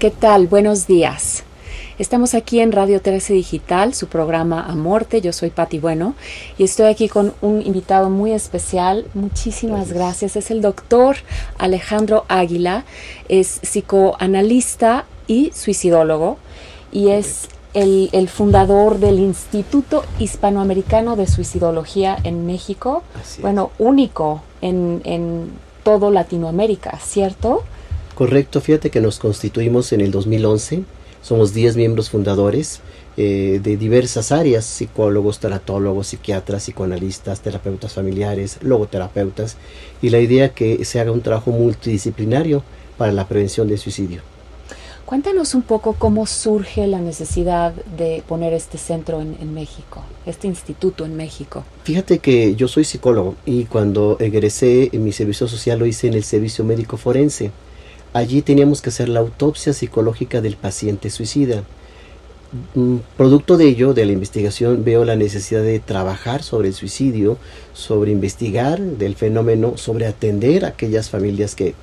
¿Qué tal? Buenos días. Estamos aquí en Radio 13 Digital, su programa A Morte. Yo soy Patti Bueno y estoy aquí con un invitado muy especial. Muchísimas gracias. Es el doctor Alejandro Águila. Es psicoanalista y suicidólogo y es el, fundador del Instituto Hispanoamericano de Suicidología en México. Bueno, único en, en todo Latinoamérica, ¿cierto? Correcto, fíjate que nos constituimos en el 2011, somos 10 miembros fundadores eh, de diversas áreas, psicólogos, tanatólogos, psiquiatras, psicoanalistas, terapeutas familiares, logoterapeutas, y la idea que se haga un trabajo multidisciplinario para la prevención del suicidio. Cuéntanos un poco cómo surge la necesidad de poner este centro en, en, México, este instituto en México. Fíjate que yo soy psicólogo y cuando egresé en mi servicio social lo hice en el servicio médico forense. Allí teníamos que hacer la autopsia psicológica del paciente suicida. Mm, producto de ello, de la investigación, veo la necesidad de trabajar sobre el suicidio, sobre investigar del fenómeno, sobre atender a aquellas familias que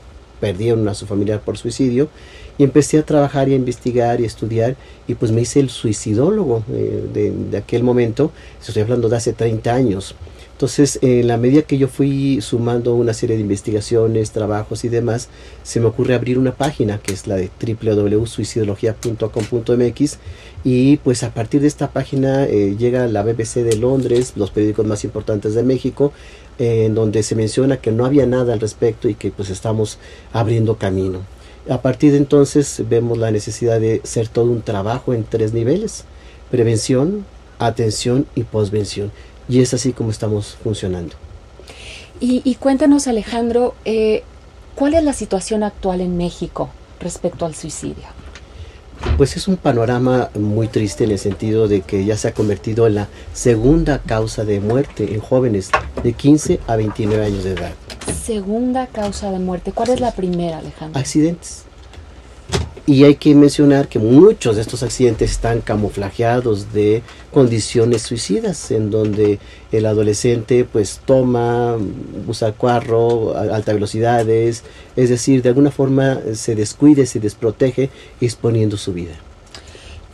perdieron a su familiar por suicidio y empecé a trabajar y a investigar y a estudiar y pues me hice el suicidólogo eh, de, aquel momento, estoy hablando de hace 30 años. Entonces, en la medida que yo fui sumando una serie de investigaciones, trabajos y demás, se me ocurre abrir una página que es la de www.suicidología.com.mx y pues a partir de esta página eh, llega la BBC de Londres, los periódicos más importantes de México, en donde se menciona que no había nada al respecto y que pues estamos abriendo camino. A partir de entonces vemos la necesidad de hacer todo un trabajo en tres niveles, prevención, atención y posvención y es así como estamos funcionando. Y, cuéntanos, Alejandro, eh, ¿cuál es la situación actual en México respecto al suicidio? Pues es un panorama muy triste en el sentido de que ya se ha convertido en la segunda causa de muerte en jóvenes de 15 a 29 años de edad. Segunda causa de muerte. ¿Cuál es la primera, Alejandro? Accidentes. Y hay que mencionar que muchos de estos accidentes están camuflajeados de condiciones suicidas, en donde el adolescente pues toma, usa carro a altas velocidades, es decir, de alguna forma se descuide, se desprotege exponiendo su vida.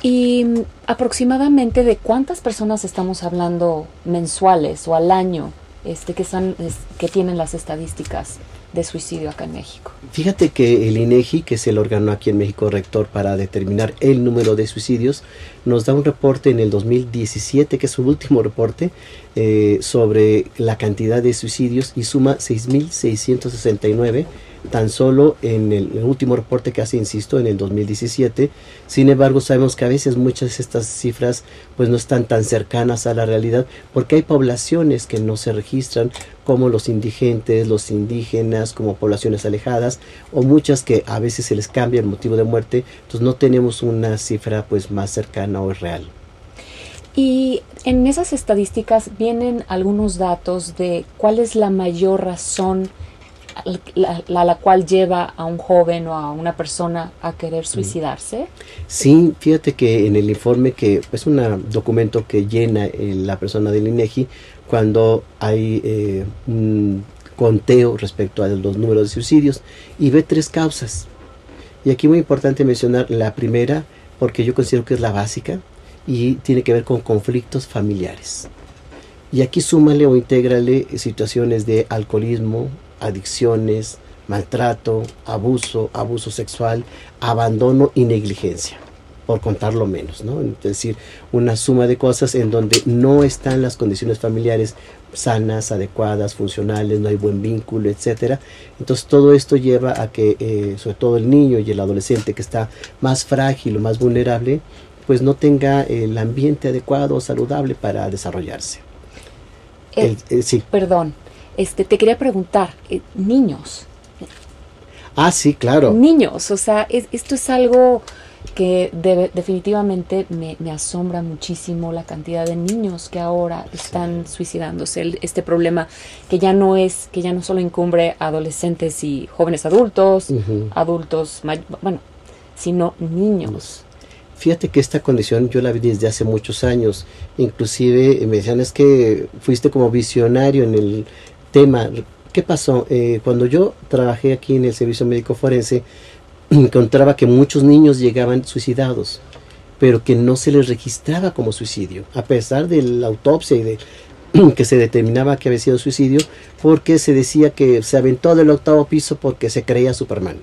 ¿Y mm, aproximadamente de cuántas personas estamos hablando mensuales o al año este, que, son, que tienen las estadísticas de suicidio acá en México. Fíjate que el INEGI, que es el órgano aquí en México rector para determinar el número de suicidios, nos da un reporte en el 2017, que es su último reporte, eh, sobre la cantidad de suicidios y suma 6.669 tan solo en el, último reporte que hace, insisto, en el 2017. Sin embargo, sabemos que a veces muchas de estas cifras pues no están tan cercanas a la realidad porque hay poblaciones que no se registran como los indigentes, los indígenas, como poblaciones alejadas o muchas que a veces se les cambia el motivo de muerte, entonces no tenemos una cifra pues más cercana o real. Y en esas estadísticas vienen algunos datos de cuál es la mayor razón la, la, cual lleva a un joven o a una persona a querer suicidarse? Sí, fíjate que en el informe que es un documento que llena eh, la persona del INEGI cuando hay eh, un conteo respecto a los números de suicidios y ve tres causas. Y aquí muy importante mencionar la primera porque yo considero que es la básica y tiene que ver con conflictos familiares. Y aquí súmale o intégrale situaciones de alcoholismo, adicciones, maltrato, abuso, abuso sexual, abandono y negligencia, por contarlo menos, ¿no? Es decir, una suma de cosas en donde no están las condiciones familiares sanas, adecuadas, funcionales, no hay buen vínculo, etcétera. Entonces todo esto lleva a que, eh, sobre todo el niño y el adolescente que está más frágil o más vulnerable, pues no tenga el ambiente adecuado o saludable para desarrollarse. Eh, eh, sí. Perdón, este, te quería preguntar, eh, niños. Ah, sí, claro. Niños, o sea, esto es algo que definitivamente me, asombra muchísimo la cantidad de niños que ahora están suicidándose. este problema que ya no es, que ya no solo incumbre a adolescentes y jóvenes adultos, adultos, bueno, sino niños. Fíjate que esta condición yo la vi desde hace muchos años. Inclusive me decían es que fuiste como visionario en el tema. ¿Qué pasó? Eh, cuando yo trabajé aquí en el servicio médico forense, encontraba que muchos niños llegaban suicidados, pero que no se les registraba como suicidio, a pesar de la autopsia y de que se determinaba que había sido suicidio, porque se decía que se aventó del octavo piso porque se creía Superman,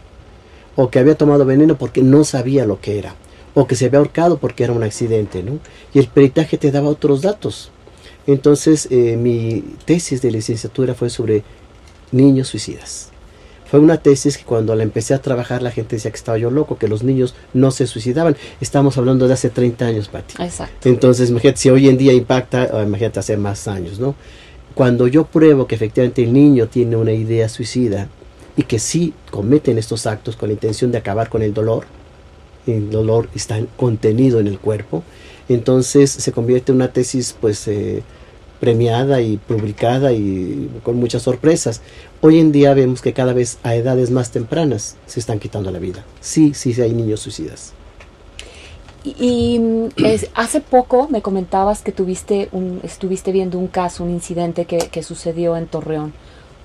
o que había tomado veneno porque no sabía lo que era, o que se había ahorcado porque era un accidente, ¿no? Y el peritaje te daba otros datos. Entonces, eh, mi tesis de licenciatura fue sobre niños suicidas. Fue una tesis que cuando la empecé a trabajar la gente decía que estaba yo loco, que los niños no se suicidaban. Estamos hablando de hace 30 años, Pati. Exacto. Entonces, imagínate, si hoy en día impacta, imagínate hace más años, ¿no? Cuando yo pruebo que efectivamente el niño tiene una idea suicida y que sí cometen estos actos con la intención de acabar con el dolor, el dolor está contenido en el cuerpo, entonces se convierte en una tesis pues eh, premiada y publicada y con muchas sorpresas. Hoy en día vemos que cada vez a edades más tempranas se están quitando la vida. Sí, sí, sí hay niños suicidas. Y, mm, hace poco me comentabas que tuviste un, estuviste viendo un caso, un incidente que, que sucedió en Torreón.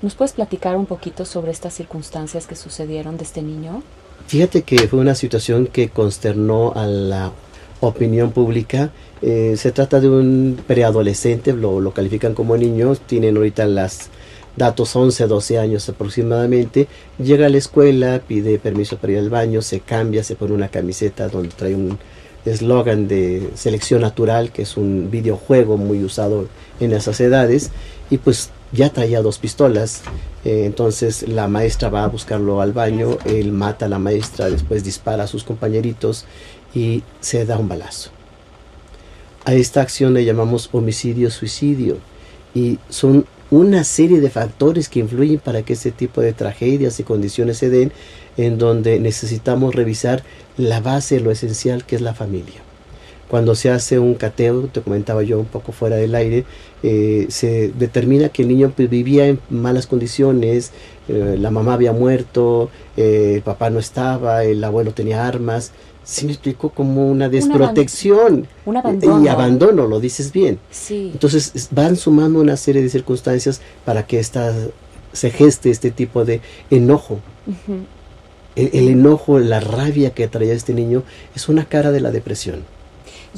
¿Nos puedes platicar un poquito sobre estas circunstancias que sucedieron de este niño? Fíjate que fue una situación que consternó a la opinión pública. Eh, se trata de un preadolescente, lo, califican como niño, tienen ahorita las datos 11, 12 años aproximadamente, llega a la escuela, pide permiso para ir al baño, se cambia, se pone una camiseta donde trae un eslogan de selección natural, que es un videojuego muy usado en esas edades, y pues ya traía dos pistolas, eh, entonces la maestra va a buscarlo al baño, él mata a la maestra, después dispara a sus compañeritos y se da un balazo. A esta acción le llamamos homicidio-suicidio y son una serie de factores que influyen para que ese tipo de tragedias y condiciones se den en donde necesitamos revisar la base, lo esencial que es la familia. Cuando se hace un cateo, te comentaba yo un poco fuera del aire, eh, se determina que el niño pues, vivía en malas condiciones, eh, la mamá había muerto, eh, el papá no estaba, el abuelo tenía armas, sí me explico como una desprotección un abandono. y abandono, lo dices bien. Sí. Entonces van sumando una serie de circunstancias para que esta, se geste este tipo de enojo. el, el, enojo, la rabia que traía este niño es una cara de la depresión.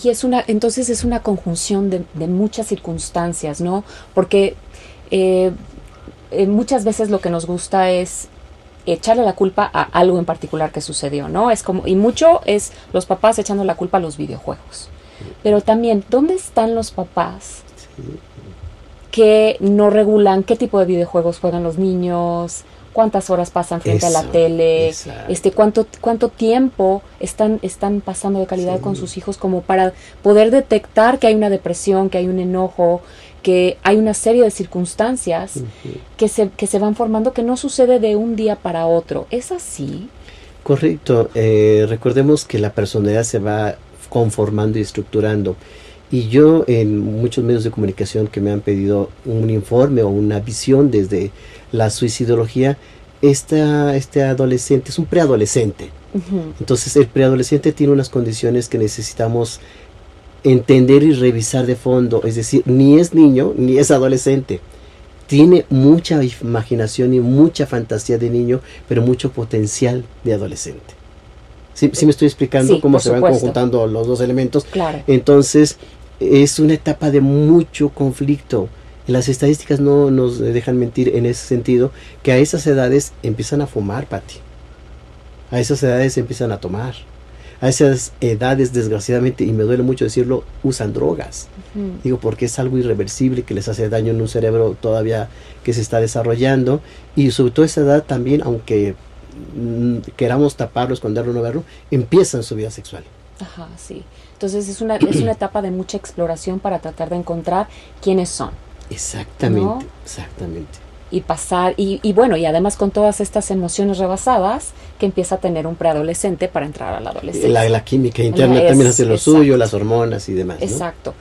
Y es una, entonces es una conjunción de, de muchas circunstancias, ¿no? Porque eh, eh, muchas veces lo que nos gusta es echarle la culpa a algo en particular que sucedió, ¿no? Es como, y mucho es los papás echando la culpa a los videojuegos. Pero también, ¿dónde están los papás que no regulan qué tipo de videojuegos juegan los niños? Cuántas horas pasan frente Eso, a la tele, exacto. este cuánto cuánto tiempo están están pasando de calidad Sí. con sus hijos como para poder detectar que hay una depresión, que hay un enojo, que hay una serie de circunstancias que se que se van formando que no sucede de un día para otro. ¿Es así? Correcto. Eh, recordemos que la personalidad se va conformando y estructurando. Y yo en muchos medios de comunicación que me han pedido un informe o una visión desde la suicidología, esta, este adolescente es un preadolescente. Entonces el preadolescente tiene unas condiciones que necesitamos entender y revisar de fondo. Es decir, ni es niño ni es adolescente. Tiene mucha imaginación y mucha fantasía de niño, pero mucho potencial de adolescente. ¿Sí, sí me estoy explicando Sí, cómo se van conjuntando los dos elementos? Claro. Entonces, es una etapa de mucho conflicto. Las estadísticas no nos dejan mentir en ese sentido, que a esas edades empiezan a fumar, Pati. A esas edades empiezan a tomar. A esas edades, desgraciadamente, y me duele mucho decirlo, usan drogas. Digo, porque es algo irreversible que les hace daño en un cerebro todavía que se está desarrollando. Y sobre todo esa edad también, aunque mm, queramos taparlo, esconderlo, no verlo, empiezan su vida sexual. Ajá, sí. Entonces es una, es una etapa de mucha exploración para tratar de encontrar quiénes son Exactamente, ¿No? exactamente. y pasar, y, y bueno, y además con todas estas emociones rebasadas que empieza a tener un preadolescente para entrar a la adolescencia. La, la química interna es- también hace lo exacto. suyo, las hormonas y demás. ¿no? Exacto.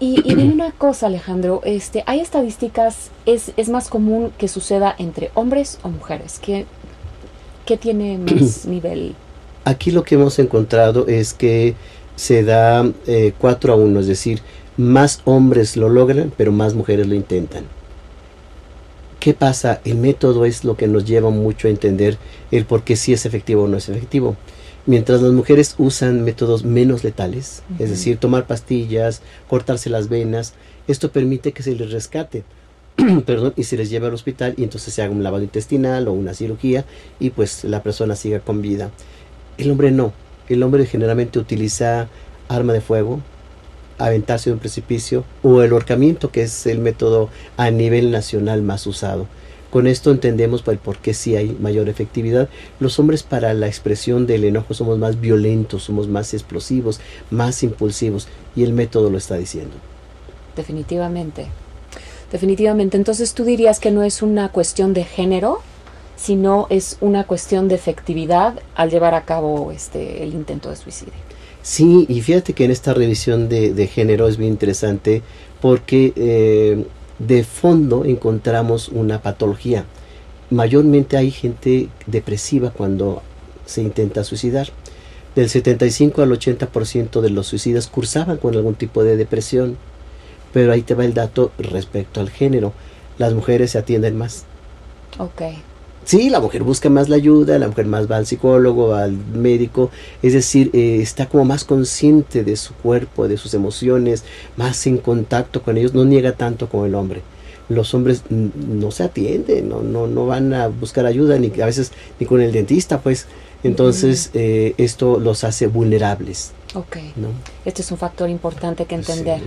Y, y dime una cosa, Alejandro, este, hay estadísticas, es, es más común que suceda entre hombres o mujeres. ¿Qué, qué tiene más nivel? Aquí lo que hemos encontrado es que se da eh, 4 a 1, es decir, más hombres lo logran, pero más mujeres lo intentan. ¿Qué pasa? El método es lo que nos lleva mucho a entender el por qué sí es efectivo o no es efectivo. Mientras las mujeres usan métodos menos letales, es decir, tomar pastillas, cortarse las venas, esto permite que se les rescate. perdón, y se les lleve al hospital y entonces se haga un lavado intestinal o una cirugía y pues la persona siga con vida. El hombre no. El hombre generalmente utiliza arma de fuego, aventarse de un precipicio o el horcamiento, que es el método a nivel nacional más usado. Con esto entendemos por qué sí hay mayor efectividad. Los hombres para la expresión del enojo somos más violentos, somos más explosivos, más impulsivos y el método lo está diciendo. Definitivamente. Definitivamente. Entonces tú dirías que no es una cuestión de género, sino es una cuestión de efectividad al llevar a cabo este el intento de suicidio. Sí, y fíjate que en esta revisión de, género es muy interesante porque eh, de fondo encontramos una patología. Mayormente hay gente depresiva cuando se intenta suicidar. Del 75 al 80% de los suicidas cursaban con algún tipo de depresión. Pero ahí te va el dato respecto al género. Las mujeres se atienden más. Ok. Sí, la mujer busca más la ayuda, la mujer más va al psicólogo, al médico, es decir, eh, está como más consciente de su cuerpo, de sus emociones, más en contacto con ellos, no niega tanto como el hombre. Los hombres no se atienden, no, no, no van a buscar ayuda, ni a veces ni con el dentista, pues. Entonces, eh, esto los hace vulnerables. Ok. Este es un factor importante que entender.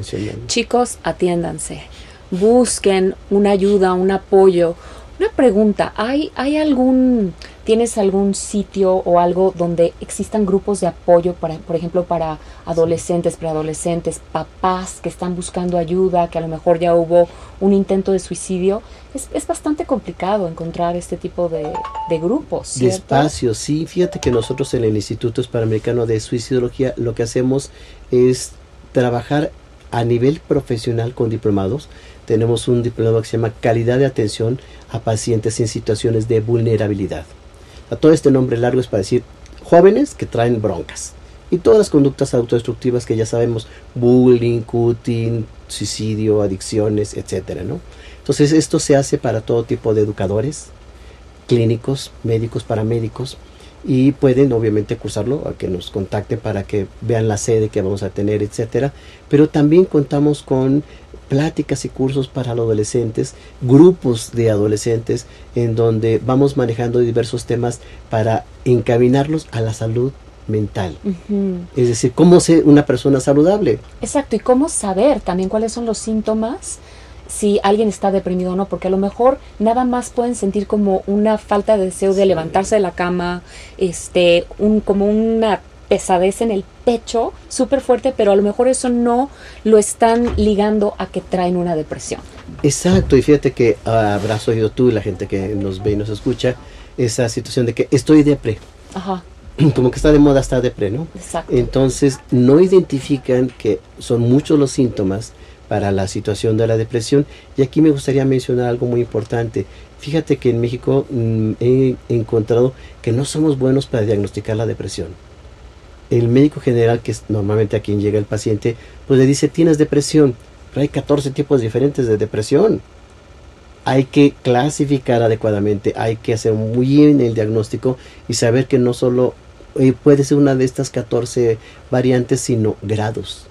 Chicos, atiéndanse. Busquen una ayuda, un apoyo. Una pregunta, ¿hay, ¿hay algún, tienes algún sitio o algo donde existan grupos de apoyo, para, por ejemplo, para adolescentes, preadolescentes, papás que están buscando ayuda, que a lo mejor ya hubo un intento de suicidio? Es, es bastante complicado encontrar este tipo de, de grupos. ¿cierto? De espacios, sí. Fíjate que nosotros en el Instituto Hispanoamericano de Suicidología lo que hacemos es trabajar a nivel profesional con diplomados. Tenemos un diplomado que se llama Calidad de Atención a Pacientes en Situaciones de Vulnerabilidad. A todo este nombre largo es para decir jóvenes que traen broncas. Y todas las conductas autodestructivas que ya sabemos, bullying, cutting, suicidio, adicciones, etcétera, ¿no? Entonces esto se hace para todo tipo de educadores, clínicos, médicos, paramédicos, y pueden obviamente cursarlo a que nos contacten para que vean la sede que vamos a tener, etcétera. Pero también contamos con pláticas y cursos para los adolescentes, grupos de adolescentes en donde vamos manejando diversos temas para encaminarlos a la salud mental. Es decir, cómo ser una persona saludable. Exacto, y cómo saber también cuáles son los síntomas si alguien está deprimido o no, porque a lo mejor nada más pueden sentir como una falta de deseo de levantarse de la cama, este, un, como una pesadez en el pecho súper fuerte, pero a lo mejor eso no lo están ligando a que traen una depresión. Exacto, y fíjate que habrás oído tú, la gente que nos ve y nos escucha, esa situación de que estoy depre. Ajá. Como que está de moda estar depre, ¿no? Exacto. Entonces, no identifican que son muchos los síntomas para la situación de la depresión. Y aquí me gustaría mencionar algo muy importante. Fíjate que en México mm, he encontrado que no somos buenos para diagnosticar la depresión. El médico general, que es normalmente a quien llega el paciente, pues le dice, tienes depresión, pero hay 14 tipos diferentes de depresión. Hay que clasificar adecuadamente, hay que hacer muy bien el diagnóstico y saber que no solo puede ser una de estas 14 variantes, sino grados.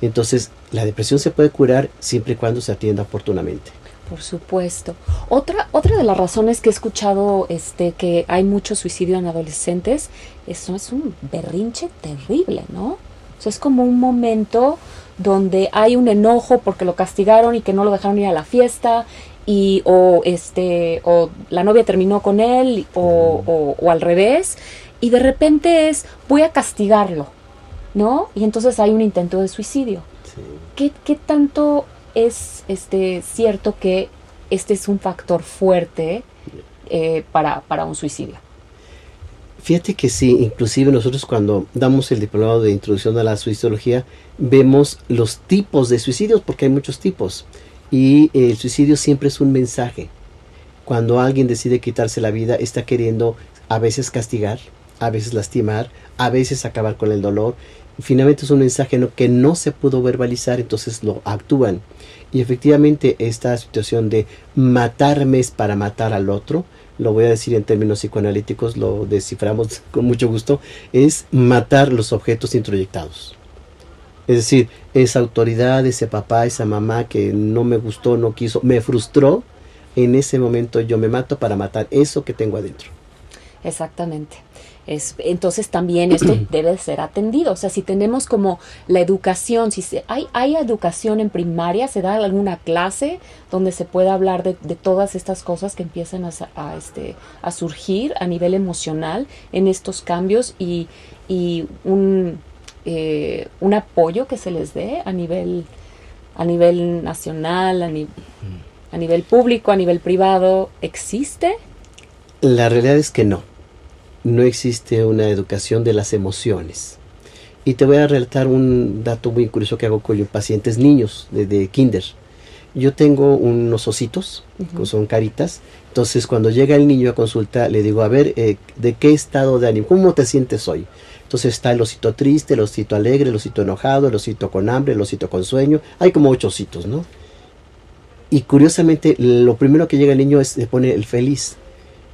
Entonces, la depresión se puede curar siempre y cuando se atienda oportunamente. Por supuesto. Otra, otra de las razones que he escuchado este, que hay mucho suicidio en adolescentes, eso es un berrinche terrible, ¿no? O es como un momento donde hay un enojo porque lo castigaron y que no lo dejaron ir a la fiesta y o este o la novia terminó con él o, o al revés y de repente es voy a castigarlo, ¿no? Y entonces hay un intento de suicidio. ¿Qué, ¿Qué, tanto es este cierto que este es un factor fuerte eh, para, para un suicidio? Fíjate que sí, inclusive nosotros cuando damos el diplomado de introducción a la suicidología, vemos los tipos de suicidios, porque hay muchos tipos. Y el suicidio siempre es un mensaje. Cuando alguien decide quitarse la vida, está queriendo a veces castigar, a veces lastimar, a veces acabar con el dolor finalmente es un mensaje que no se pudo verbalizar, entonces lo actúan. Y efectivamente esta situación de matarme es para matar al otro, lo voy a decir en términos psicoanalíticos, lo desciframos con mucho gusto, es matar los objetos introyectados. Es decir, esa autoridad, ese papá, esa mamá que no me gustó, no quiso, me frustró, en ese momento yo me mato para matar eso que tengo adentro. Exactamente. Es, entonces también esto debe ser atendido. O sea, si tenemos como la educación, si se, hay, hay educación en primaria, se da alguna clase donde se pueda hablar de, todas estas cosas que empiezan a, a, este, a surgir a nivel emocional en estos cambios y, y un, eh, un apoyo que se les dé a nivel, a nivel nacional, a, a nivel público, a nivel privado, ¿existe? La realidad es que no no existe una educación de las emociones. Y te voy a relatar un dato muy curioso que hago con pacientes niños de, kinder. Yo tengo unos ositos, que son caritas. Entonces, cuando llega el niño a consulta, le digo, a ver, eh, ¿de qué estado de ánimo? ¿Cómo te sientes hoy? Entonces está el osito triste, el osito alegre, el osito enojado, el osito con hambre, el osito con sueño. Hay como ocho ositos, ¿no? Y curiosamente, lo primero que llega el niño es, se pone el feliz.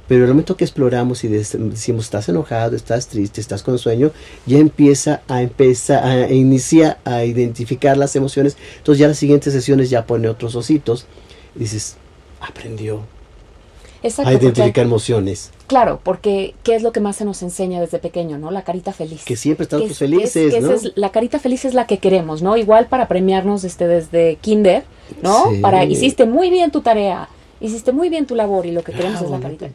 Pero el momento que exploramos y decimos estás enojado, estás triste, estás con sueño, ya empieza a empezar a inicia a identificar las emociones. Entonces ya las siguientes sesiones ya pone otros ositos y dices, aprendió a identificar emociones. Claro, porque ¿qué es lo que más se nos enseña desde pequeño, no? La carita feliz. Que siempre estamos felices, ¿no? la carita feliz es la que queremos, ¿no? Igual para premiarnos este, desde kinder, ¿no? Para hiciste muy bien tu tarea, hiciste muy bien tu labor y lo que queremos es la carita.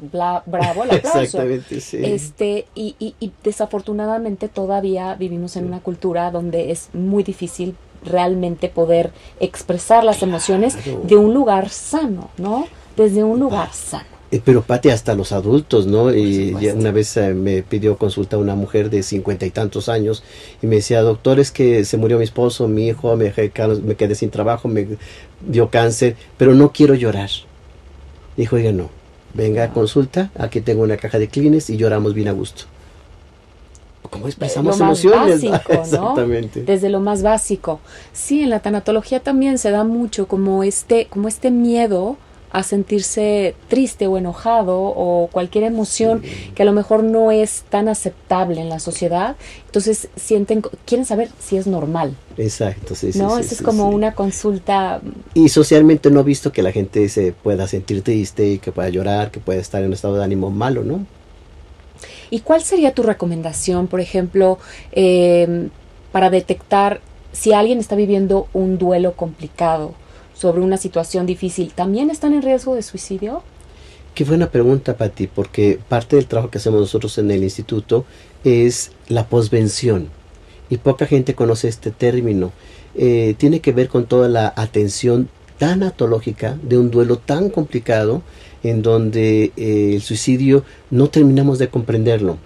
bravo, el aplauso. Exactamente, sí. Este, y, y, desafortunadamente todavía vivimos en una cultura donde es muy difícil realmente poder expresar las emociones de un lugar sano, ¿no? Desde un lugar sano. Eh, pero Pati, hasta los adultos, ¿no? Y una vez eh, me pidió consulta una mujer de cincuenta y tantos años y me decía, doctor, es que se murió mi esposo, mi hijo, me, me quedé sin trabajo, me dio cáncer, pero no quiero llorar. Dijo, oiga, no, venga a consulta, aquí tengo una caja de clines y lloramos bien a gusto. ¿Cómo expresamos emociones? Exactamente. Desde lo más básico. Sí, en la tanatología también se da mucho como este, como este miedo a sentirse triste o enojado o cualquier emoción que a lo mejor no es tan aceptable en la sociedad. Entonces sienten, quieren saber si es normal. Exacto, sí, sí. ¿No? Esa es como una consulta. Y socialmente no he visto que la gente se pueda sentir triste y que pueda llorar, que pueda estar en un estado de ánimo malo, ¿no? ¿Y cuál sería tu recomendación, por ejemplo, em, para detectar si alguien está viviendo un duelo complicado? Sobre una situación difícil, ¿también están en riesgo de suicidio? Qué buena pregunta, Pati, porque parte del trabajo que hacemos nosotros en el instituto es la posvención. Y poca gente conoce este término. Eh, tiene que ver con toda la atención tanatológica de un duelo tan complicado en donde eh, el suicidio no terminamos de comprenderlo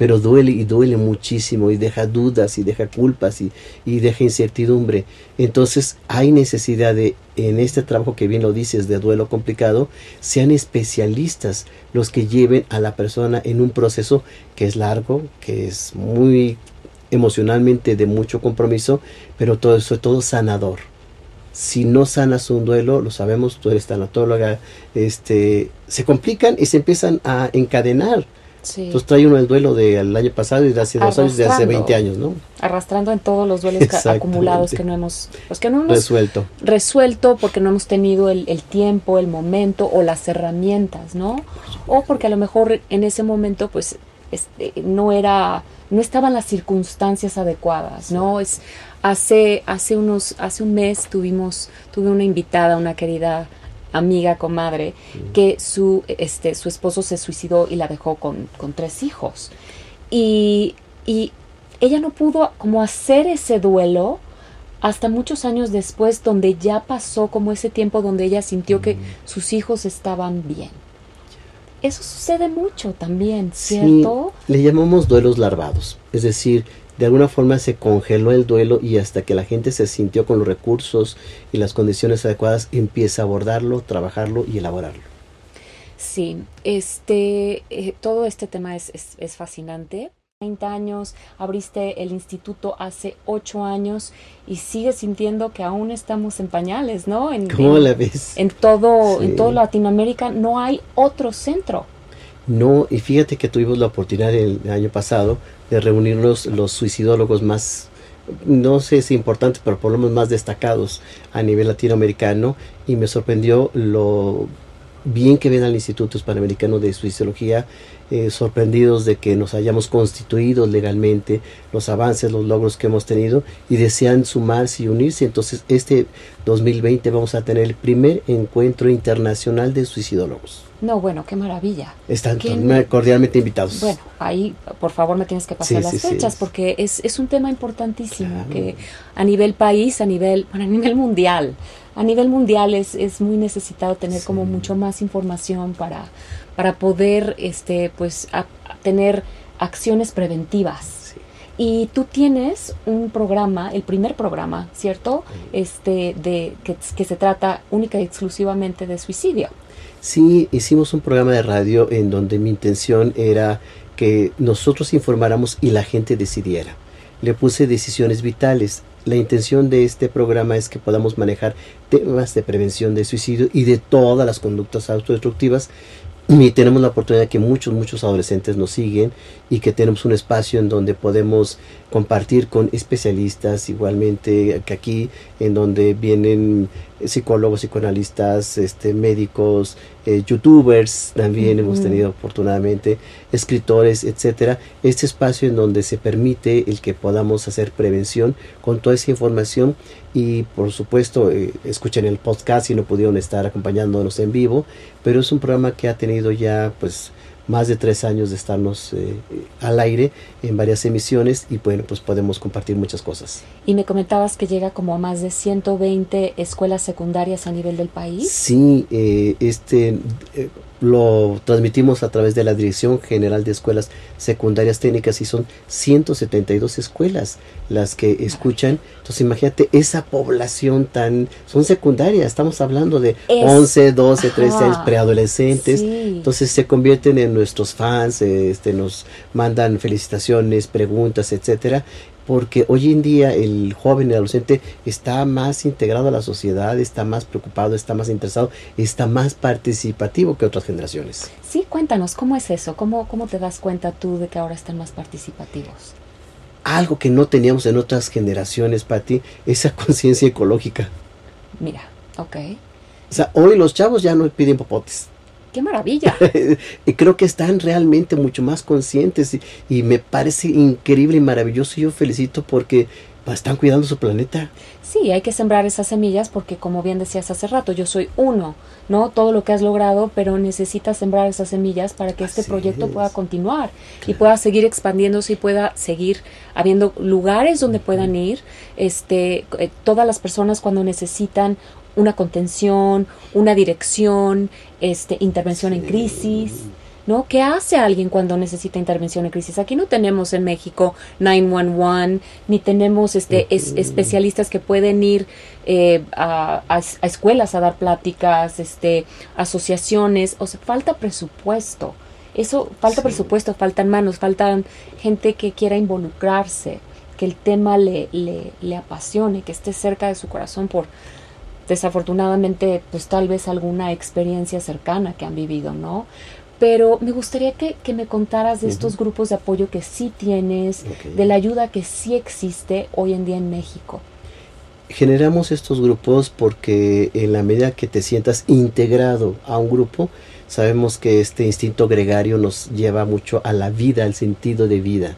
pero duele y duele muchísimo y deja dudas y deja culpas y, y, deja incertidumbre. Entonces hay necesidad de, en este trabajo que bien lo dices, de duelo complicado, sean especialistas los que lleven a la persona en un proceso que es largo, que es muy emocionalmente de mucho compromiso, pero todo eso todo sanador. Si no sanas un duelo, lo sabemos, tú eres tanatóloga, este, se complican y se empiezan a encadenar entonces trae uno el duelo del año pasado y de hace dos años, de hace 20 años, ¿no? Arrastrando en todos los duelos acumulados que no hemos, pues que no hemos resuelto. resuelto porque no hemos tenido el, tiempo, el momento o las herramientas, ¿no? O porque a lo mejor en ese momento, pues, este, no era, no estaban las circunstancias adecuadas, ¿no? Es hace, hace unos, hace un mes tuvimos, tuve una invitada, una querida amiga, comadre, que su, este, su esposo se suicidó y la dejó con, con tres hijos. Y, y, ella no pudo como hacer ese duelo hasta muchos años después, donde ya pasó como ese tiempo donde ella sintió que sus hijos estaban bien. Eso sucede mucho también, ¿cierto? le llamamos duelos larvados, es decir, de alguna forma se congeló el duelo y hasta que la gente se sintió con los recursos y las condiciones adecuadas empieza a abordarlo, trabajarlo y elaborarlo. Sí, este, eh, todo este tema es, es fascinante. 30 años, abriste el instituto hace 8 años y sigues sintiendo que aún estamos en pañales, ¿no? En, ¿Cómo la ves? En todo, en toda Latinoamérica no hay otro centro. No, y fíjate que tuvimos la oportunidad el año pasado de reunirnos los suicidólogos más, no sé si importantes, pero por lo menos más destacados a nivel latinoamericano y me sorprendió lo bien que ven al Instituto Hispanoamericano de Suicidología, eh, sorprendidos de que nos hayamos constituido legalmente, los avances, los logros que hemos tenido y desean sumarse y unirse. Entonces, este 2020 vamos a tener el primer encuentro internacional de suicidólogos. No, bueno, qué maravilla. Están cordialmente invitados. Bueno, ahí por favor me tienes que pasar las fechas porque es, es, un tema importantísimo que a nivel país, a nivel, bueno, a nivel mundial, a nivel mundial es, es muy necesitado tener como mucho más información para, para poder este, pues, tener acciones preventivas. Y tú tienes un programa, el primer programa, ¿cierto? Este, de, que, que se trata única y exclusivamente de suicidio. Sí, hicimos un programa de radio en donde mi intención era que nosotros informáramos y la gente decidiera. Le puse decisiones vitales la intención de este programa es que podamos manejar temas de prevención de suicidio y de todas las conductas autodestructivas. Y tenemos la oportunidad que muchos, muchos adolescentes nos siguen y que tenemos un espacio en donde podemos compartir con especialistas, igualmente que aquí, en donde vienen psicólogos, psicoanalistas, este, médicos, eh, youtubers, también hemos tenido afortunadamente, escritores, etcétera. Este espacio en donde se permite el que podamos hacer prevención con toda esa información y por supuesto eh, escuchen el podcast si no pudieron estar acompañándonos en vivo, pero es un programa que ha tenido ya pues más de tres años de estarnos eh, al aire en varias emisiones y bueno, pues podemos compartir muchas cosas. Y me comentabas que llega como a más de 120 escuelas secundarias a nivel del país. Sí, eh, este... Eh, lo transmitimos a través de la Dirección General de Escuelas Secundarias Técnicas y son 172 escuelas las que escuchan. Entonces imagínate esa población tan... son secundarias, estamos hablando de 11, 12, 13 años, preadolescentes. Entonces se convierten en nuestros fans, este, nos mandan felicitaciones, preguntas, etcétera porque hoy en día el joven, el adolescente está más integrado a la sociedad, está más preocupado, está más interesado, está más participativo que otras generaciones. Sí, cuéntanos, ¿cómo es eso? ¿Cómo, cómo te das cuenta tú de que ahora están más participativos? Algo que no teníamos en otras generaciones, Patti, esa conciencia ecológica. Mira, ok. O sea, hoy los chavos ya no piden popotes. ¡Qué maravilla! y creo que están realmente mucho más conscientes y, me parece increíble y maravilloso. Yo felicito porque están cuidando su planeta. Sí, hay que sembrar esas semillas porque como bien decías hace rato, yo soy uno, ¿no? Todo lo que has logrado, pero necesitas sembrar esas semillas para que este proyecto pueda continuar y pueda seguir expandiéndose y pueda seguir habiendo lugares donde puedan ir, este, eh, todas las personas cuando necesitan una contención, una dirección, este, intervención en crisis. ¿No? ¿Qué hace alguien cuando necesita intervención en crisis? Aquí no tenemos en México 911, ni tenemos este, especialistas que pueden ir eh, a, escuelas a dar pláticas, este, asociaciones, o sea, falta presupuesto. Eso, falta presupuesto, faltan manos, faltan gente que quiera involucrarse, que el tema le, le, le apasione, que esté cerca de su corazón por, desafortunadamente, pues tal vez alguna experiencia cercana que han vivido, ¿no? Pero me gustaría que, me contaras de estos grupos de apoyo que sí tienes, de la ayuda que sí existe hoy en día en México. Generamos estos grupos porque en la medida que te sientas integrado a un grupo, sabemos que este instinto gregario nos lleva mucho a la vida, al sentido de vida.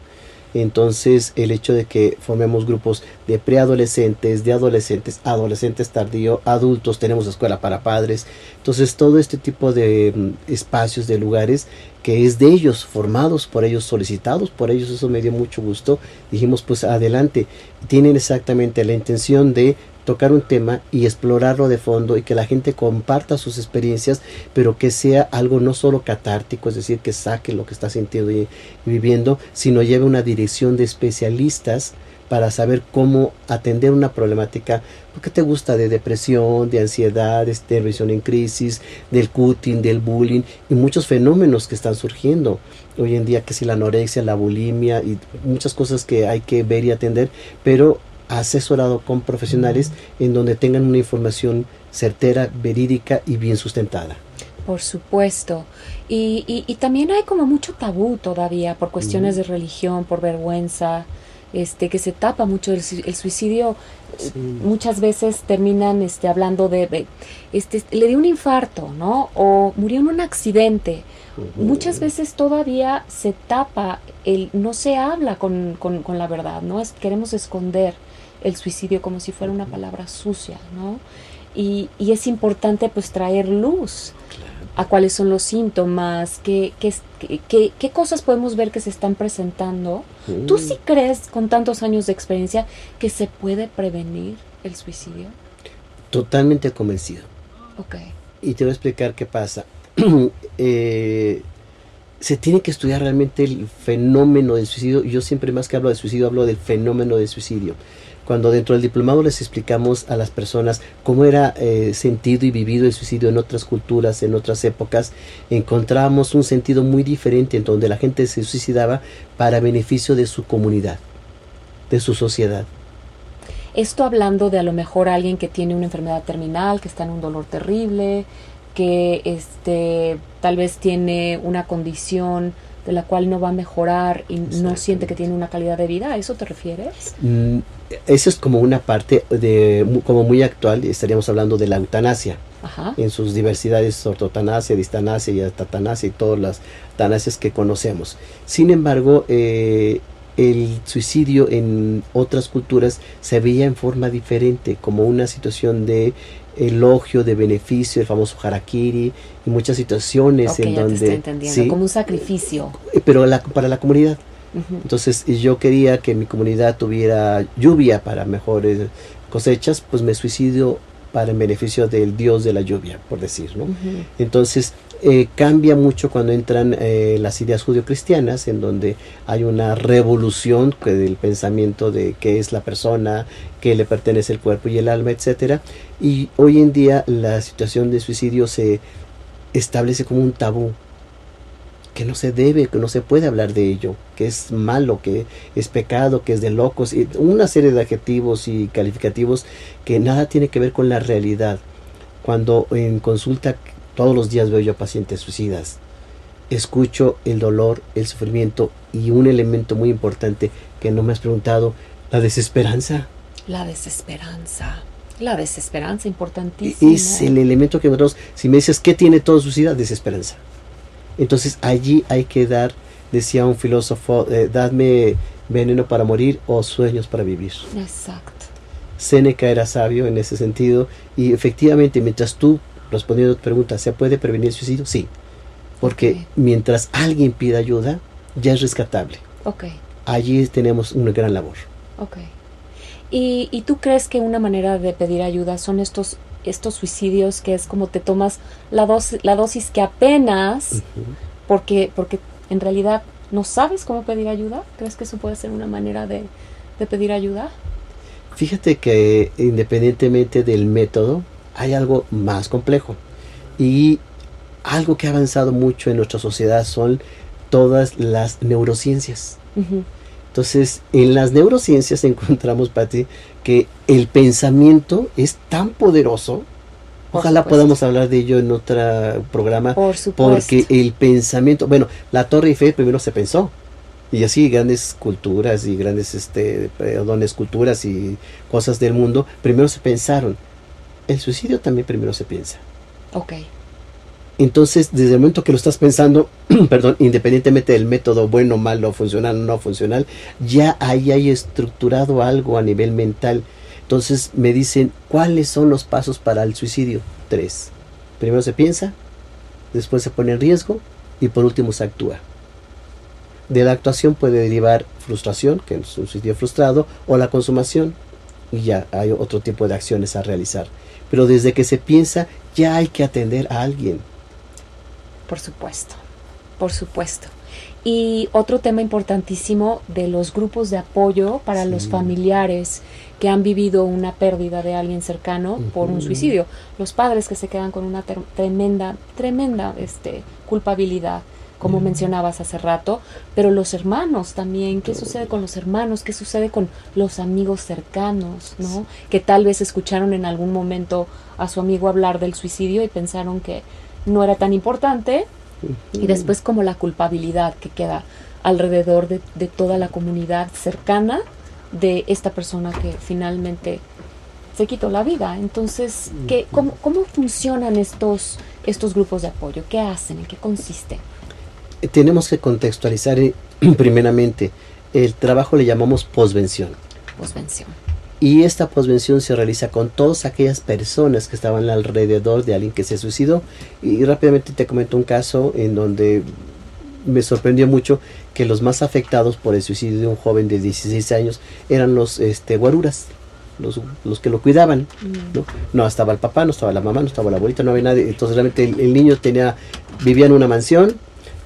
Entonces, el hecho de que formemos grupos de preadolescentes, de adolescentes, adolescentes tardío, adultos, tenemos escuela para padres. Entonces, todo este tipo de mm, espacios, de lugares que es de ellos, formados por ellos, solicitados por ellos, eso me dio mucho gusto. Dijimos, pues adelante, tienen exactamente la intención de tocar un tema y explorarlo de fondo y que la gente comparta sus experiencias, pero que sea algo no solo catártico, es decir, que saque lo que está sintiendo y, viviendo, sino lleve una dirección de especialistas para saber cómo atender una problemática, porque te gusta de depresión, de ansiedad, de revisión en crisis, del cutting, del bullying y muchos fenómenos que están surgiendo hoy en día, que si la anorexia, la bulimia y muchas cosas que hay que ver y atender, pero asesorado con profesionales en donde tengan una información certera, verídica y bien sustentada. Por supuesto. Y, y, también hay como mucho tabú todavía por cuestiones de religión, por vergüenza, este, que se tapa mucho el, suicidio. Muchas veces terminan este, hablando de, este, le dio un infarto, ¿no? O murió en un accidente. Muchas veces todavía se tapa, el, no se habla con, con, con la verdad, ¿no? Es, queremos esconder el suicidio como si fuera una palabra sucia, ¿no? Y, y es importante pues traer luz a cuáles son los síntomas, qué, qué, qué, qué cosas podemos ver que se están presentando. ¿Tú sí crees, con tantos años de experiencia, que se puede prevenir el suicidio? Totalmente convencido. Ok. Y te voy a explicar qué pasa. eh, se tiene que estudiar realmente el fenómeno del suicidio. Yo siempre más que hablo de suicidio, hablo del fenómeno del suicidio cuando dentro del diplomado les explicamos a las personas cómo era eh, sentido y vivido el suicidio en otras culturas, en otras épocas, encontramos un sentido muy diferente en donde la gente se suicidaba para beneficio de su comunidad, de su sociedad. Esto hablando de a lo mejor alguien que tiene una enfermedad terminal, que está en un dolor terrible, que este tal vez tiene una condición de la cual no va a mejorar y no siente que tiene una calidad de vida. ¿A eso te refieres? Mm, eso es como una parte de como muy actual, estaríamos hablando de la eutanasia. En sus diversidades, ortotanasia, distanasia y atatanasia y todas las tanasias que conocemos. Sin embargo, eh, el suicidio en otras culturas se veía en forma diferente, como una situación de elogio, de beneficio, el famoso harakiri, y muchas situaciones en donde... como un sacrificio. Eh, pero para la comunidad. Entonces yo quería que mi comunidad tuviera lluvia para mejores cosechas, pues me suicidio para el beneficio del Dios de la lluvia, por decir, ¿no? Entonces, eh, cambia mucho cuando entran eh, las ideas judio-cristianas, en donde hay una revolución del pensamiento de qué es la persona, qué le pertenece el cuerpo y el alma, etcétera. Y hoy en día la situación de suicidio se establece como un tabú, que no se debe, que no se puede hablar de ello, que es malo, que es pecado, que es de locos, y una serie de adjetivos y calificativos que nada tiene que ver con la realidad. Cuando en consulta todos los días veo yo pacientes suicidas, escucho el dolor, el sufrimiento y un elemento muy importante que no me has preguntado, la desesperanza. La desesperanza. La desesperanza, importantísima. Es el elemento que nosotros, si me dices, ¿qué tiene todo suicida? Desesperanza. Entonces allí hay que dar, decía un filósofo, eh, dadme veneno para morir o sueños para vivir. Exacto. Séneca era sabio en ese sentido y efectivamente mientras tú respondiendo a tu pregunta, ¿se puede prevenir el suicidio? Sí, porque mientras alguien pida ayuda, ya es rescatable. Allí tenemos una gran labor. Ok. ¿Y, ¿Y tú crees que una manera de pedir ayuda son estos estos suicidios que es como te tomas la, dosis, la dosis que apenas, porque, porque en realidad no sabes cómo pedir ayuda. ¿Crees que eso puede ser una manera de, de pedir ayuda? Fíjate que independientemente del método, hay algo más complejo. Y algo que ha avanzado mucho en nuestra sociedad son todas las neurociencias. Entonces, en las neurociencias encontramos, Patti, que el pensamiento es tan poderoso. Ojalá podamos hablar de ello en otro programa. Por porque el pensamiento, bueno, la Torre Eiffel primero se pensó. Y así grandes culturas y grandes, este, perdón, esculturas y cosas del mundo, primero se pensaron. El suicidio también primero se piensa. Ok. Entonces, desde el momento que lo estás pensando, perdón, independientemente del método bueno, malo, funcional o no funcional, ya ahí hay estructurado algo a nivel mental. Entonces me dicen, ¿cuáles son los pasos para el suicidio? Tres. Primero se piensa, después se pone en riesgo y por último se actúa. De la actuación puede derivar frustración, que es un suicidio frustrado, o la consumación, y ya hay otro tipo de acciones a realizar. Pero desde que se piensa, ya hay que atender a alguien por supuesto, por supuesto. Y otro tema importantísimo de los grupos de apoyo para los familiares que han vivido una pérdida de alguien cercano por un suicidio. Los padres que se quedan con una tremenda, tremenda este, culpabilidad, como mencionabas hace rato, pero los hermanos también, ¿qué sucede con los hermanos? ¿Qué sucede con los amigos cercanos, ¿no? Que tal vez escucharon en algún momento a su amigo hablar del suicidio y pensaron que no era tan importante y después como la culpabilidad que queda alrededor de, toda la comunidad cercana de esta persona que finalmente se quitó la vida. Entonces, ¿qué, cómo, ¿cómo funcionan estos, estos grupos de apoyo? ¿Qué hacen? ¿En qué consiste? Tenemos que contextualizar eh, primeramente. El trabajo le llamamos posvención. Posvención. Y esta posvención se realiza con todas aquellas personas que estaban alrededor de alguien que se suicidó. Y rápidamente te comento un caso en donde me sorprendió mucho que los más afectados por el suicidio de un joven de 16 años eran los este, guaruras, los, los que lo cuidaban. Mm. ¿no? no estaba el papá, no estaba la mamá, no estaba la abuelita, no había nadie. Entonces realmente el, niño tenía, vivía en una mansión,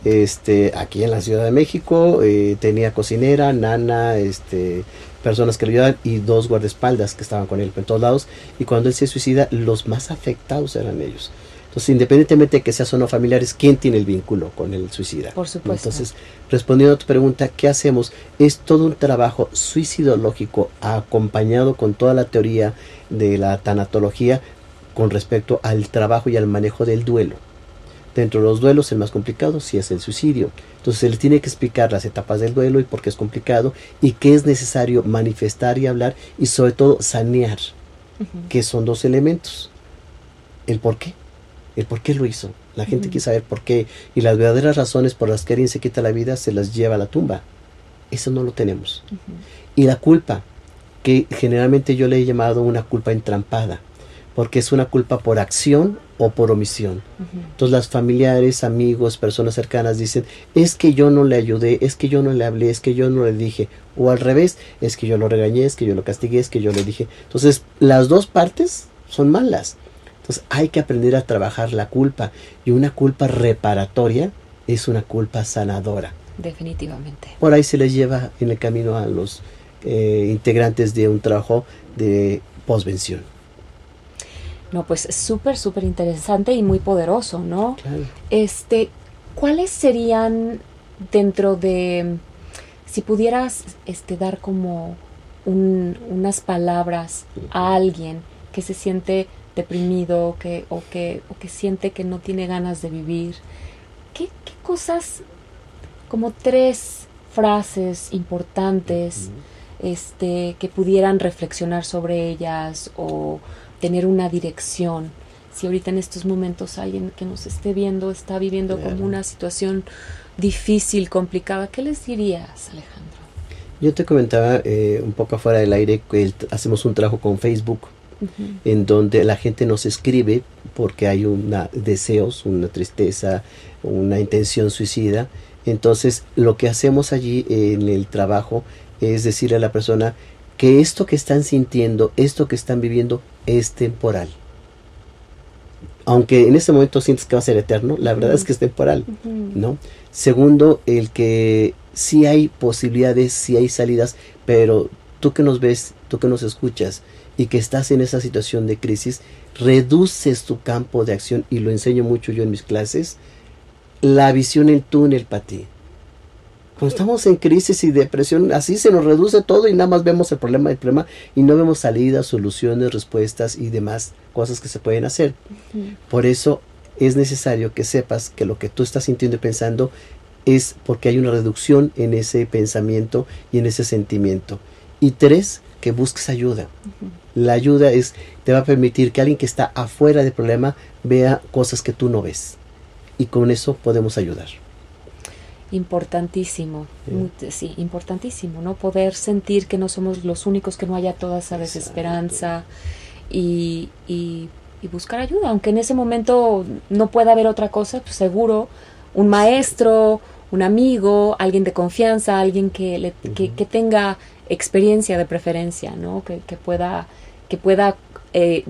este, aquí en la Ciudad de México, eh, tenía cocinera, nana, este, personas que lo ayudaban y dos guardaespaldas que estaban con él en todos lados. Y cuando él se suicida, los más afectados eran ellos. Entonces, independientemente de que sean o no familiares, ¿quién tiene el vínculo con el suicida? Por supuesto. Entonces, respondiendo a tu pregunta, ¿qué hacemos? Es todo un trabajo suicidológico acompañado con toda la teoría de la tanatología con respecto al trabajo y al manejo del duelo. Dentro de los duelos, el más complicado sí es el suicidio. Entonces se le tiene que explicar las etapas del duelo y por qué es complicado y qué es necesario manifestar y hablar y sobre todo sanear, que son dos elementos. El por qué, el por qué lo hizo. La gente quiere saber por qué y las verdaderas razones por las que alguien se quita la vida se las lleva a la tumba. Eso no lo tenemos. Y la culpa, que generalmente yo le he llamado una culpa entrampada porque es una culpa por acción o por omisión. Entonces las familiares, amigos, personas cercanas dicen, es que yo no le ayudé, es que yo no le hablé, es que yo no le dije, o al revés, es que yo lo regañé, es que yo lo castigué, es que yo le dije. Entonces las dos partes son malas. Entonces hay que aprender a trabajar la culpa y una culpa reparatoria es una culpa sanadora. Definitivamente. Por ahí se les lleva en el camino a los eh, integrantes de un trabajo de posvención. No, pues es súper, súper interesante y muy poderoso, ¿no? Este, ¿cuáles serían dentro de, si pudieras este, dar como unas palabras a alguien que se siente deprimido que, o, que, o que siente que no tiene ganas de vivir, ¿qué, qué cosas, como tres frases importantes, este, que pudieran reflexionar sobre ellas o tener una dirección. Si ahorita en estos momentos alguien que nos esté viendo está viviendo como una situación difícil, complicada, ¿qué les dirías, Alejandro? Yo te comentaba eh, un poco afuera del aire que hacemos un trabajo con Facebook en donde la gente nos escribe porque hay una deseos, una tristeza, una intención suicida. Entonces, lo que hacemos allí en el trabajo es decirle a la persona que esto que están sintiendo, esto que están viviendo, es temporal. Aunque en ese momento sientes que va a ser eterno, la verdad es que es temporal, ¿no? Segundo, el que sí hay posibilidades, sí hay salidas, pero tú que nos ves, tú que nos escuchas y que estás en esa situación de crisis, reduces tu campo de acción y lo enseño mucho yo en mis clases, la visión en túnel para ti. Cuando estamos en crisis y depresión, así se nos reduce todo y nada más vemos el problema del problema y no vemos salidas, soluciones, respuestas y demás cosas que se pueden hacer. Por eso es necesario que sepas que lo que tú estás sintiendo y pensando es porque hay una reducción en ese pensamiento y en ese sentimiento. Y tres, que busques ayuda. La ayuda es te va a permitir que alguien que está afuera del problema vea cosas que tú no ves. Y con eso podemos ayudar importantísimo, sí. importantísimo, ¿no? Poder sentir que no somos los únicos, que no haya toda esa desesperanza y, y, buscar ayuda, aunque en ese momento no pueda haber otra cosa, pues seguro un maestro, un amigo, alguien de confianza, alguien que, le, que, tenga experiencia de preferencia, ¿no? Que, que pueda, que pueda eh,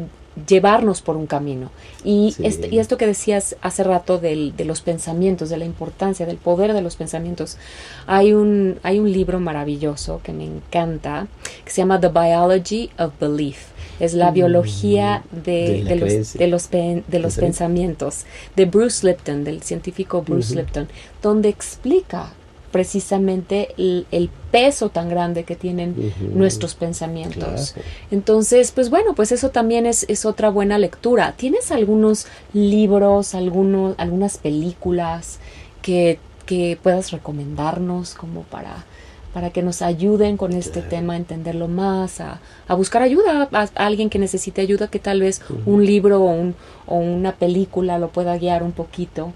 llevarnos por un camino. Y, este, y esto que decías hace rato del, de los pensamientos, de la importancia, del poder de los pensamientos, hay un, hay un libro maravilloso que me encanta, que se llama The Biology of Belief. Es la mm, biología de, de, los, de los, de los pensamientos, de Bruce Lipton, del científico Bruce Lipton, donde explica precisamente el, peso tan grande que tienen nuestros pensamientos. Entonces, pues bueno, pues eso también es, es, otra buena lectura. ¿Tienes algunos libros, algunos, algunas películas que, que puedas recomendarnos como para, para que nos ayuden con este tema a entenderlo más, a, a buscar ayuda a, alguien que necesite ayuda, que tal vez un libro o, un, o, una película lo pueda guiar un poquito,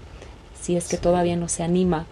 si es que todavía no se anima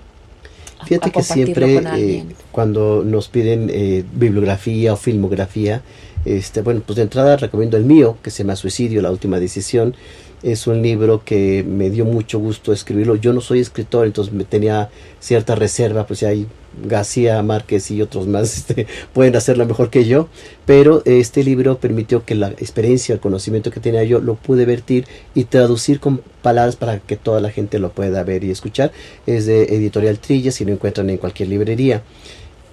Fíjate que siempre eh, cuando nos piden eh, bibliografía o filmografía, este, bueno, pues de entrada recomiendo el mío, que se llama Suicidio, la última decisión. Es un libro que me dio mucho gusto escribirlo. Yo no soy escritor, entonces me tenía cierta reserva, pues ya hay García Márquez y otros más este, pueden hacerlo mejor que yo, pero este libro permitió que la experiencia, el conocimiento que tenía yo, lo pude vertir y traducir con palabras para que toda la gente lo pueda ver y escuchar. Es de Editorial Trilla, si lo encuentran en cualquier librería.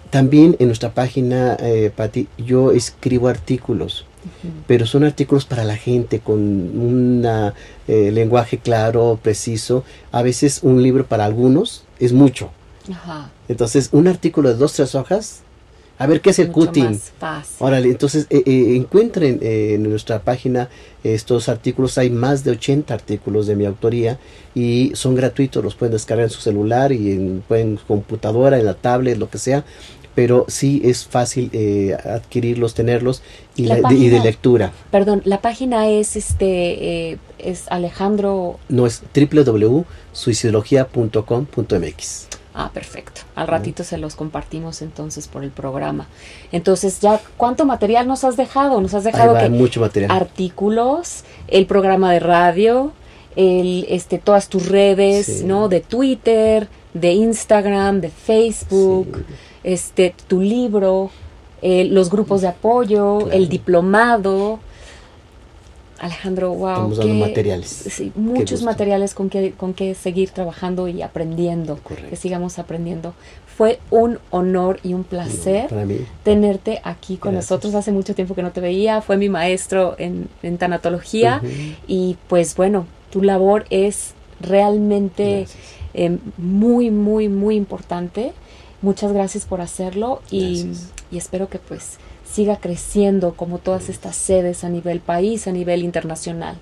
También en nuestra página, eh, Patti, yo escribo artículos, pero son artículos para la gente con un eh, lenguaje claro, preciso. A veces un libro para algunos es mucho entonces, un artículo de dos, tres hojas, a ver qué es el cutting. Órale, entonces eh, eh, encuentren eh, en nuestra página estos artículos. Hay más de 80 artículos de mi autoría y son gratuitos. Los pueden descargar en su celular y en, pueden computadora, en la tablet, lo que sea. Pero sí es fácil adquirirlos, tenerlos y, de, lectura. Perdón, la página es este es Alejandro. No es www.suicidología.com.mx. Ah, perfecto. Al ratito se los compartimos entonces por el programa. Entonces, ya, ¿cuánto material nos has dejado? Nos has dejado que mucho material. artículos, el programa de radio, el, este, todas tus redes, ¿no? De Twitter, de Instagram, de Facebook, este, tu libro, eh, los grupos de apoyo, el diplomado. Alejandro, wow. Estamos materiales. Sí, muchos materiales con que, con que seguir trabajando y aprendiendo. Que sigamos aprendiendo. Fue un honor y un placer tenerte aquí con nosotros. Hace mucho tiempo que no te veía. Fue mi maestro en, tanatología. Y pues bueno, tu labor es realmente eh, muy, muy, muy importante. Muchas gracias por hacerlo y, y espero que pues siga creciendo como todas estas sedes a nivel país, a nivel internacional.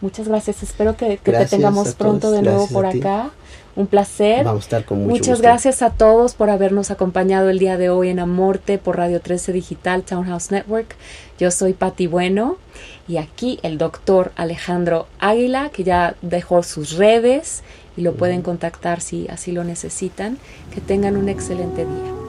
Muchas gracias, espero que, te tengamos pronto de nuevo por acá. Un placer. Vamos a estar con mucho Muchas gracias a todos por habernos acompañado el día de hoy en Amorte por Radio 13 Digital Townhouse Network. Yo soy Patti Bueno y aquí el doctor Alejandro Águila, que ya dejó sus redes y lo pueden contactar si así lo necesitan. Que tengan un excelente día.